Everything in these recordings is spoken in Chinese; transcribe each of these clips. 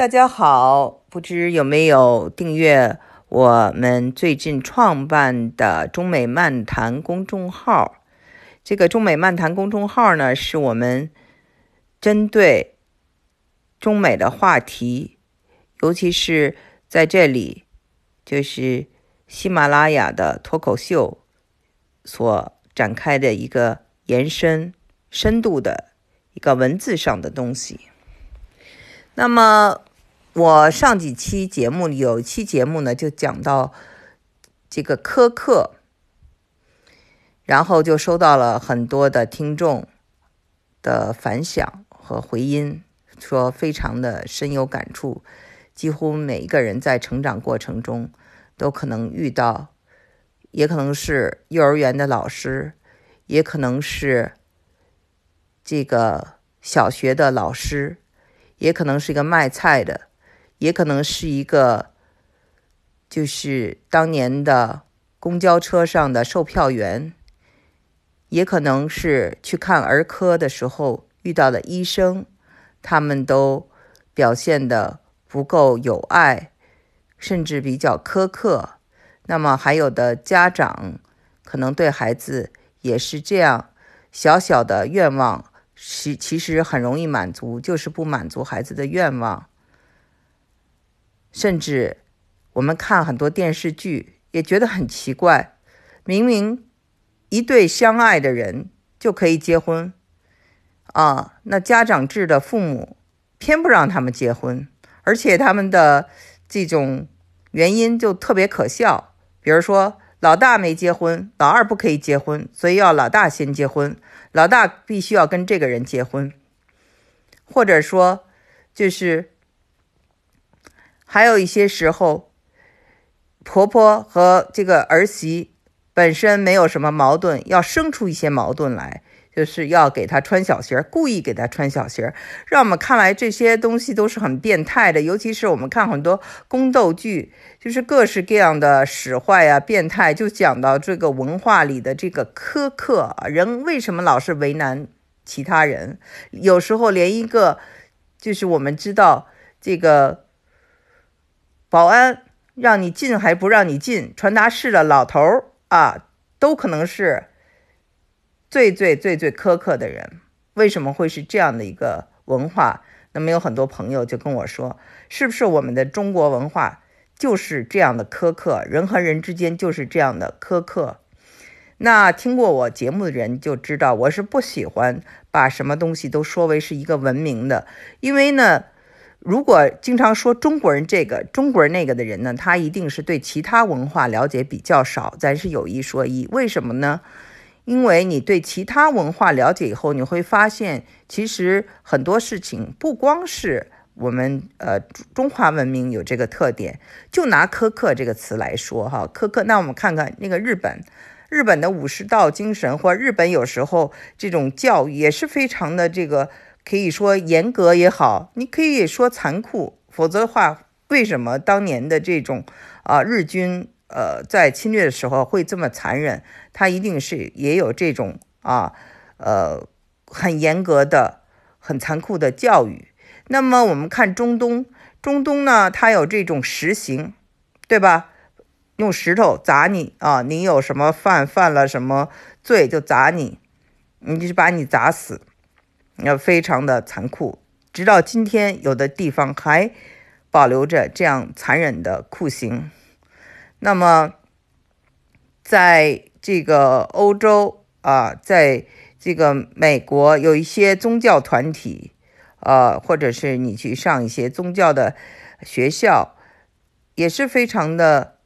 大家好，不知有没有订阅我们最近创办的中美漫谈公众号？这个中美漫谈公众号呢，是我们针对中美的话题，尤其是在这里，就是喜马拉雅的脱口秀所展开的一个延伸、深度的一个文字上的东西。那么。我上几期节目有一期节目呢，就讲到这个苛刻，然后就收到了很多的听众的反响和回音，说非常的深有感触。几乎每一个人在成长过程中都可能遇到，也可能是幼儿园的老师，也可能是这个小学的老师，也可能是一个卖菜的。也可能是一个，就是当年的公交车上的售票员，也可能是去看儿科的时候遇到的医生，他们都表现的不够有爱，甚至比较苛刻。那么还有的家长可能对孩子也是这样，小小的愿望是其实很容易满足，就是不满足孩子的愿望。甚至我们看很多电视剧也觉得很奇怪，明明一对相爱的人就可以结婚，啊，那家长制的父母偏不让他们结婚，而且他们的这种原因就特别可笑，比如说老大没结婚，老二不可以结婚，所以要老大先结婚，老大必须要跟这个人结婚，或者说就是。还有一些时候，婆婆和这个儿媳本身没有什么矛盾，要生出一些矛盾来，就是要给她穿小鞋，故意给她穿小鞋，让我们看来这些东西都是很变态的。尤其是我们看很多宫斗剧，就是各式各样的使坏啊、变态，就讲到这个文化里的这个苛刻，人为什么老是为难其他人？有时候连一个，就是我们知道这个。保安让你进还不让你进，传达室的老头啊，都可能是最最最最苛刻的人。为什么会是这样的一个文化？那么有很多朋友就跟我说，是不是我们的中国文化就是这样的苛刻？人和人之间就是这样的苛刻？那听过我节目的人就知道，我是不喜欢把什么东西都说为是一个文明的，因为呢。如果经常说中国人这个、中国人那个的人呢，他一定是对其他文化了解比较少。咱是有一说一，为什么呢？因为你对其他文化了解以后，你会发现，其实很多事情不光是我们呃中华文明有这个特点。就拿苛刻这个词来说哈，苛刻。那我们看看那个日本，日本的武士道精神，或日本有时候这种教育也是非常的这个。可以说严格也好，你可以说残酷，否则的话，为什么当年的这种啊日军呃在侵略的时候会这么残忍？他一定是也有这种啊呃很严格的、很残酷的教育。那么我们看中东，中东呢，它有这种实行，对吧？用石头砸你啊，你有什么犯犯了什么罪就砸你，你就把你砸死。要非常的残酷，直到今天，有的地方还保留着这样残忍的酷刑。那么，在这个欧洲啊，在这个美国，有一些宗教团体，呃，或者是你去上一些宗教的学校，也是非常的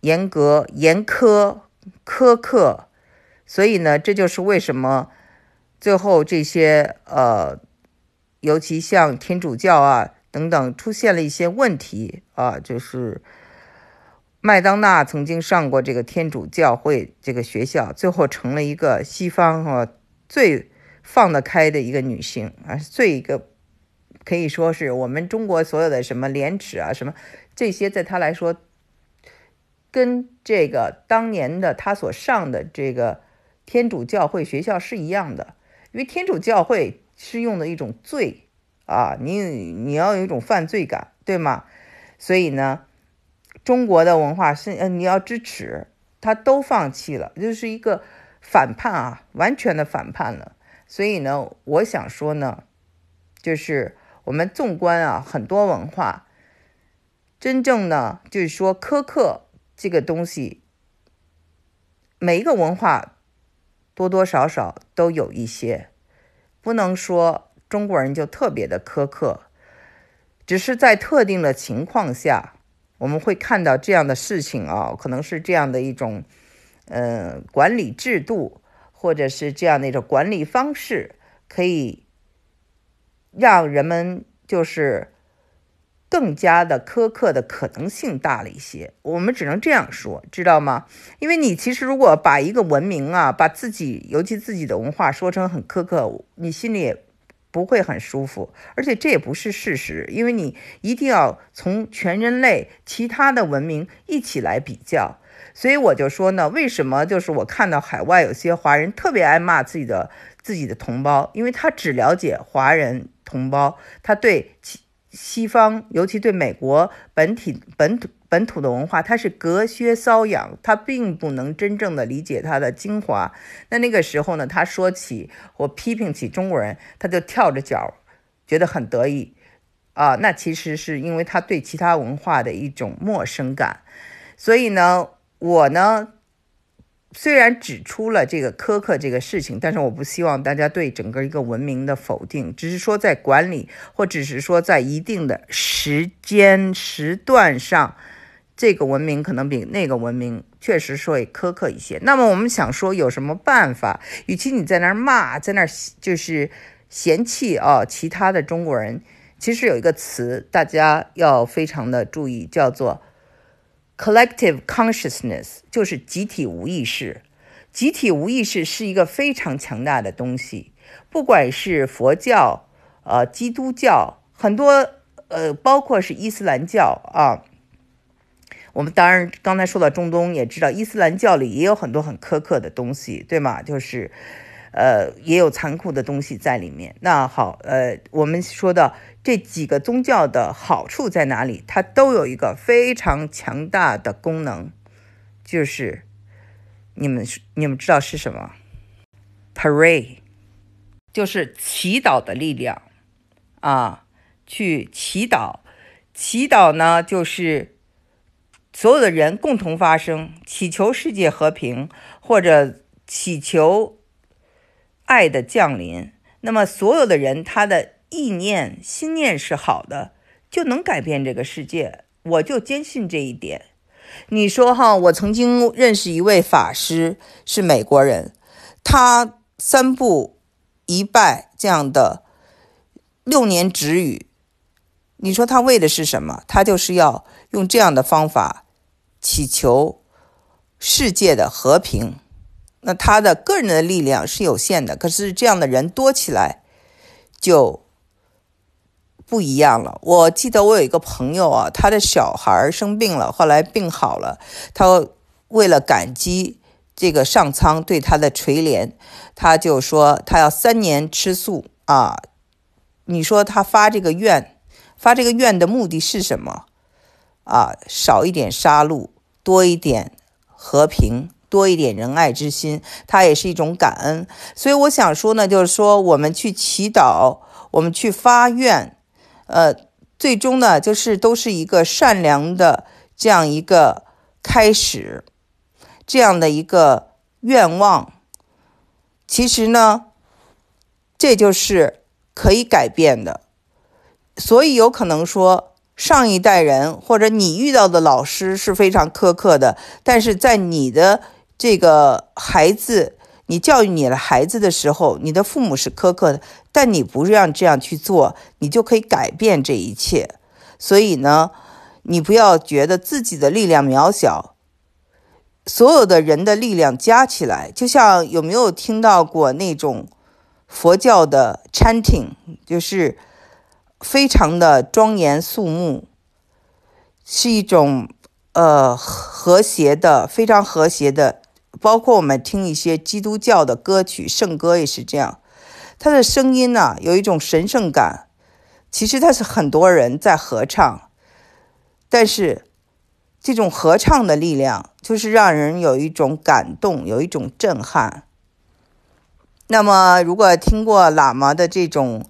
严格、严苛、苛刻。所以呢，这就是为什么。最后，这些呃，尤其像天主教啊等等，出现了一些问题啊，就是麦当娜曾经上过这个天主教会这个学校，最后成了一个西方啊最放得开的一个女性啊，最一个可以说是我们中国所有的什么廉耻啊什么这些，在她来说，跟这个当年的她所上的这个天主教会学校是一样的。因为天主教会是用的一种罪啊，你你要有一种犯罪感，对吗？所以呢，中国的文化是，呃，你要支持，他都放弃了，就是一个反叛啊，完全的反叛了。所以呢，我想说呢，就是我们纵观啊，很多文化，真正呢，就是说苛刻这个东西，每一个文化多多少少都有一些，不能说中国人就特别的苛刻。只是在特定的情况下，我们会看到这样的事情啊，可能是这样的一种，呃，管理制度，或者是这样的一种管理方式，可以让人们就是更加的苛刻的可能性大了一些。我们只能这样说，知道吗？因为你其实如果把一个文明啊，把自己尤其自己的文化说成很苛刻，你心里也。不会很舒服，而且这也不是事实，因为你一定要从全人类其他的文明一起来比较。所以我就说呢，为什么就是我看到海外有些华人特别爱骂自己的自己的同胞，因为他只了解华人同胞，他对西方，尤其对美国本体本土。本土的文化，它是隔靴搔痒，他并不能真正的理解它的精华。那那个时候呢，他说起或批评起中国人，他就跳着脚，觉得很得意啊。那其实是因为他对其他文化的一种陌生感。所以呢，我呢。虽然指出了这个苛刻这个事情，但是我不希望大家对整个一个文明的否定，只是说在管理，或只是说在一定的时间时段上，这个文明可能比那个文明确实会苛刻一些。那么我们想说有什么办法？与其你在那儿骂，在那儿就是嫌弃啊，其他的中国人，其实有一个词大家要非常的注意，叫做。Collective consciousness 就是集体无意识，集体无意识是一个非常强大的东西。不管是佛教、呃基督教，很多呃包括是伊斯兰教啊，我们当然刚才说到中东，也知道伊斯兰教里也有很多很苛刻的东西，对吗？就是。呃，也有残酷的东西在里面。那好，呃，我们说的这几个宗教的好处在哪里？它都有一个非常强大的功能，就是你们你们知道是什么？Pray，就是祈祷的力量啊，去祈祷。祈祷呢，就是所有的人共同发声，祈求世界和平，或者祈求。爱的降临，那么所有的人他的意念、心念是好的，就能改变这个世界。我就坚信这一点。你说哈，我曾经认识一位法师，是美国人，他三步一拜这样的六年止语，你说他为的是什么？他就是要用这样的方法祈求世界的和平。那他的个人的力量是有限的，可是这样的人多起来就不一样了。我记得我有一个朋友啊，他的小孩生病了，后来病好了，他为了感激这个上苍对他的垂怜，他就说他要三年吃素啊。你说他发这个愿，发这个愿的目的是什么啊？少一点杀戮，多一点和平。多一点仁爱之心，它也是一种感恩。所以我想说呢，就是说我们去祈祷，我们去发愿，呃，最终呢，就是都是一个善良的这样一个开始，这样的一个愿望。其实呢，这就是可以改变的。所以有可能说。上一代人或者你遇到的老师是非常苛刻的，但是在你的这个孩子，你教育你的孩子的时候，你的父母是苛刻的，但你不让这样去做，你就可以改变这一切。所以呢，你不要觉得自己的力量渺小，所有的人的力量加起来，就像有没有听到过那种佛教的 chanting，就是非常的庄严肃穆，是一种呃和谐的，非常和谐的。包括我们听一些基督教的歌曲、圣歌也是这样，它的声音呢有一种神圣感，其实他是很多人在合唱，但是这种合唱的力量就是让人有一种感动，有一种震撼。那么，如果听过喇嘛的这种，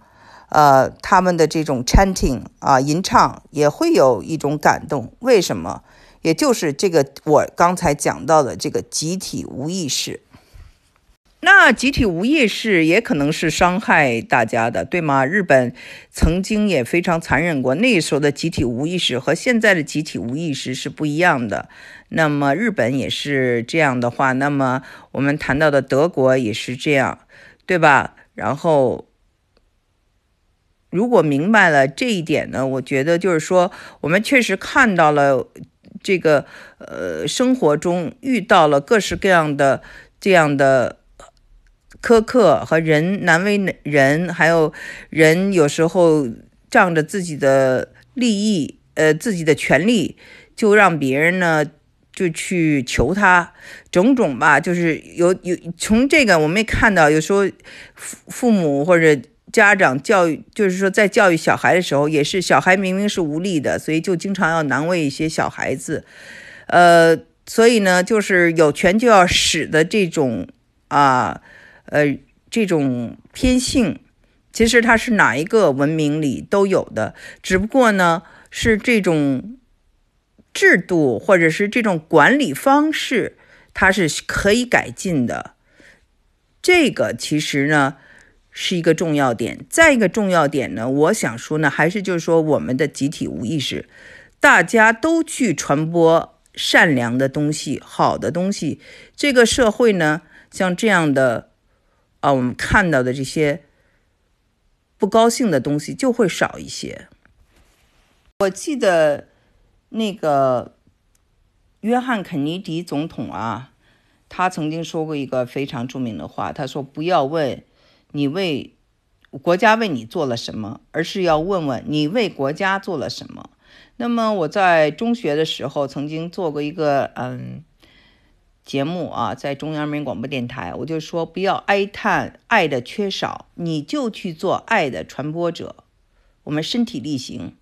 呃，他们的这种 chanting 啊，吟唱，也会有一种感动。为什么？也就是这个我刚才讲到的这个集体无意识。那集体无意识也可能是伤害大家的，对吗？日本曾经也非常残忍过，那时候的集体无意识和现在的集体无意识是不一样的。那么日本也是这样的话，那么我们谈到的德国也是这样，对吧？然后，如果明白了这一点呢，我觉得就是说，我们确实看到了这个呃生活中遇到了各式各样的这样的。苛刻和人难为人，还有人有时候仗着自己的利益，呃，自己的权利，就让别人呢就去求他，种种吧，就是有有从这个我们也看到，有时候父父母或者家长教育，就是说在教育小孩的时候，也是小孩明明是无力的，所以就经常要难为一些小孩子，呃，所以呢，就是有权就要使的这种啊。呃，这种偏性，其实它是哪一个文明里都有的，只不过呢，是这种制度或者是这种管理方式，它是可以改进的。这个其实呢是一个重要点。再一个重要点呢，我想说呢，还是就是说我们的集体无意识，大家都去传播善良的东西、好的东西，这个社会呢，像这样的。啊，我们看到的这些不高兴的东西就会少一些。我记得那个约翰·肯尼迪总统啊，他曾经说过一个非常著名的话，他说：“不要问你为国家为你做了什么，而是要问问你为国家做了什么。”那么我在中学的时候曾经做过一个嗯。节目啊，在中央人民广播电台，我就说不要哀叹爱的缺少，你就去做爱的传播者。我们身体力行，